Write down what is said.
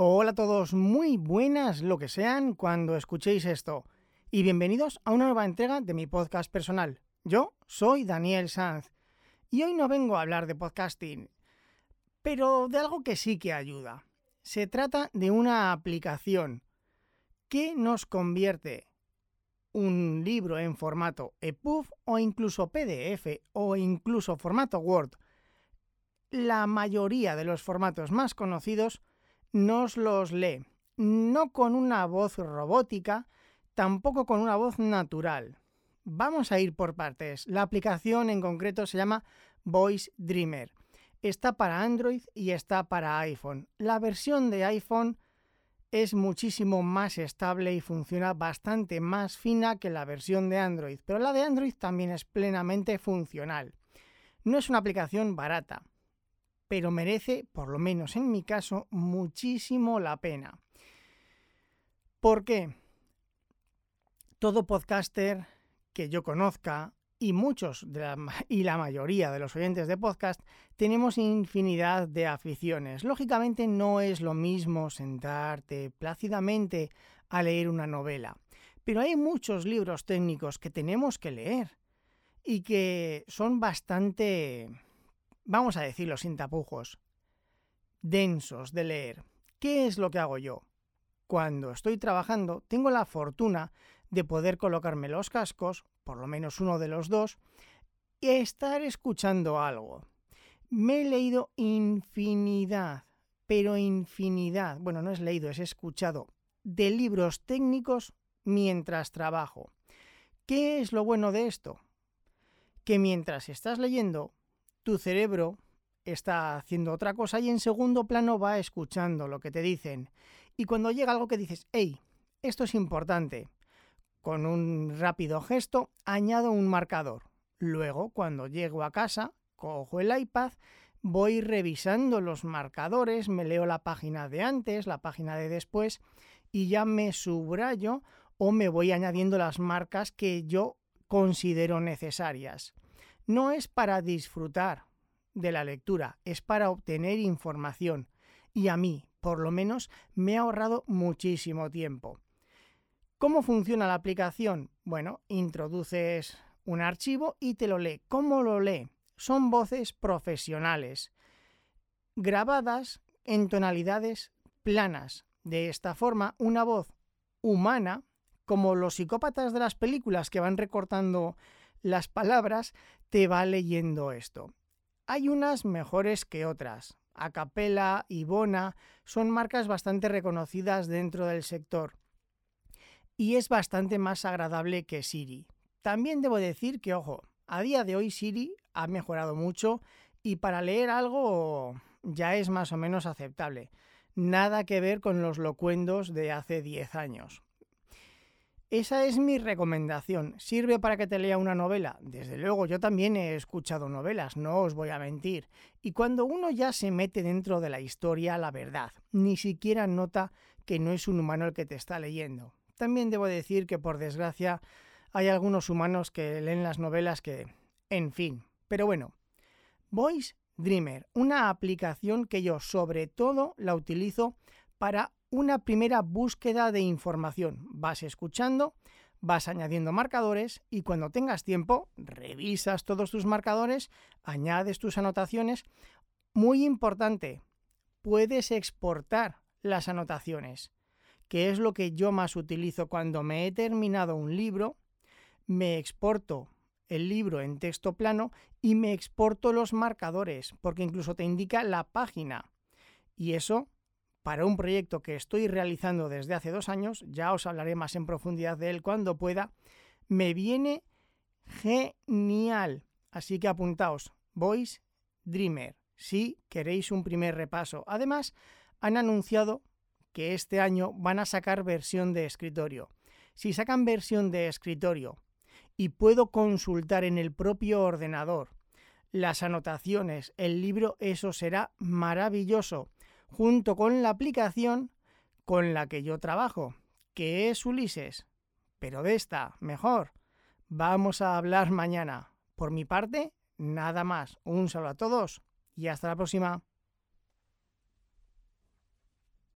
Hola a todos, muy buenas lo que sean cuando escuchéis esto. Y bienvenidos a una nueva entrega de mi podcast personal. Yo soy Daniel Sanz. Y hoy no vengo a hablar de podcasting, pero de algo que sí que ayuda. Se trata de una aplicación que nos convierte un libro en formato EPUB o incluso PDF o incluso formato Word. La mayoría de los formatos más conocidos nos los lee, no con una voz robótica, tampoco con una voz natural. Vamos a ir por partes. La aplicación en concreto se llama Voice Dreamer. Está para Android y está para iPhone. La versión de iPhone es muchísimo más estable y funciona bastante más fina que la versión de Android, pero la de Android también es plenamente funcional. No es una aplicación barata, pero merece, por lo menos en mi caso, muchísimo la pena. ¿Por qué? Todo podcaster que yo conozca y muchos y la mayoría de los oyentes de podcast tenemos infinidad de aficiones. Lógicamente no es lo mismo sentarte plácidamente a leer una novela, pero hay muchos libros técnicos que tenemos que leer y que son bastante, vamos a decirlo sin tapujos, densos de leer. ¿Qué es lo que hago yo? Cuando estoy trabajando, tengo la fortuna de poder colocarme los cascos, por lo menos uno de los dos, y estar escuchando algo. Me he leído infinidad, pero infinidad, bueno, no es leído, es escuchado, de libros técnicos mientras trabajo. ¿Qué es lo bueno de esto? Que mientras estás leyendo, tu cerebro está haciendo otra cosa y en segundo plano va escuchando lo que te dicen. Y cuando llega algo que dices, hey, esto es importante, con un rápido gesto añado un marcador. Luego, cuando llego a casa, cojo el iPad, voy revisando los marcadores, me leo la página de antes, la página de después y ya me subrayo o me voy añadiendo las marcas que yo considero necesarias. No es para disfrutar de la lectura, es para obtener información y a mí, por lo menos, me ha ahorrado muchísimo tiempo. ¿Cómo funciona la aplicación? Bueno, introduces un archivo y te lo lee. ¿Cómo lo lee? Son voces profesionales, grabadas en tonalidades planas. De esta forma, una voz humana, como los psicópatas de las películas que van recortando las palabras, te va leyendo esto. Hay unas mejores que otras. Acapella, Ivona, son marcas bastante reconocidas dentro del sector y es bastante más agradable que Siri. También debo decir que, ojo, a día de hoy Siri ha mejorado mucho y para leer algo ya es más o menos aceptable. Nada que ver con los locuendos de hace 10 años. Esa es mi recomendación. ¿Sirve para que te lea una novela? Desde luego, yo también he escuchado novelas, no os voy a mentir. Y cuando uno ya se mete dentro de la historia, la verdad, ni siquiera nota que no es un humano el que te está leyendo. También debo decir que por desgracia hay algunos humanos que leen las novelas que... En fin. Pero bueno. Voice Dreamer, una aplicación que yo sobre todo la utilizo para una primera búsqueda de información. Vas escuchando, vas añadiendo marcadores y cuando tengas tiempo revisas todos tus marcadores, añades tus anotaciones. Muy importante, puedes exportar las anotaciones que es lo que yo más utilizo cuando me he terminado un libro, me exporto el libro en texto plano y me exporto los marcadores, porque incluso te indica la página. Y eso, para un proyecto que estoy realizando desde hace dos años, ya os hablaré más en profundidad de él cuando pueda, me viene genial. Así que apuntaos, Voice Dreamer, si queréis un primer repaso. Además, han anunciado que este año van a sacar versión de escritorio. Si sacan versión de escritorio y puedo consultar en el propio ordenador las anotaciones, el libro, eso será maravilloso, junto con la aplicación con la que yo trabajo, que es Ulises. Pero de esta, mejor, vamos a hablar mañana. Por mi parte, nada más. Un saludo a todos y hasta la próxima.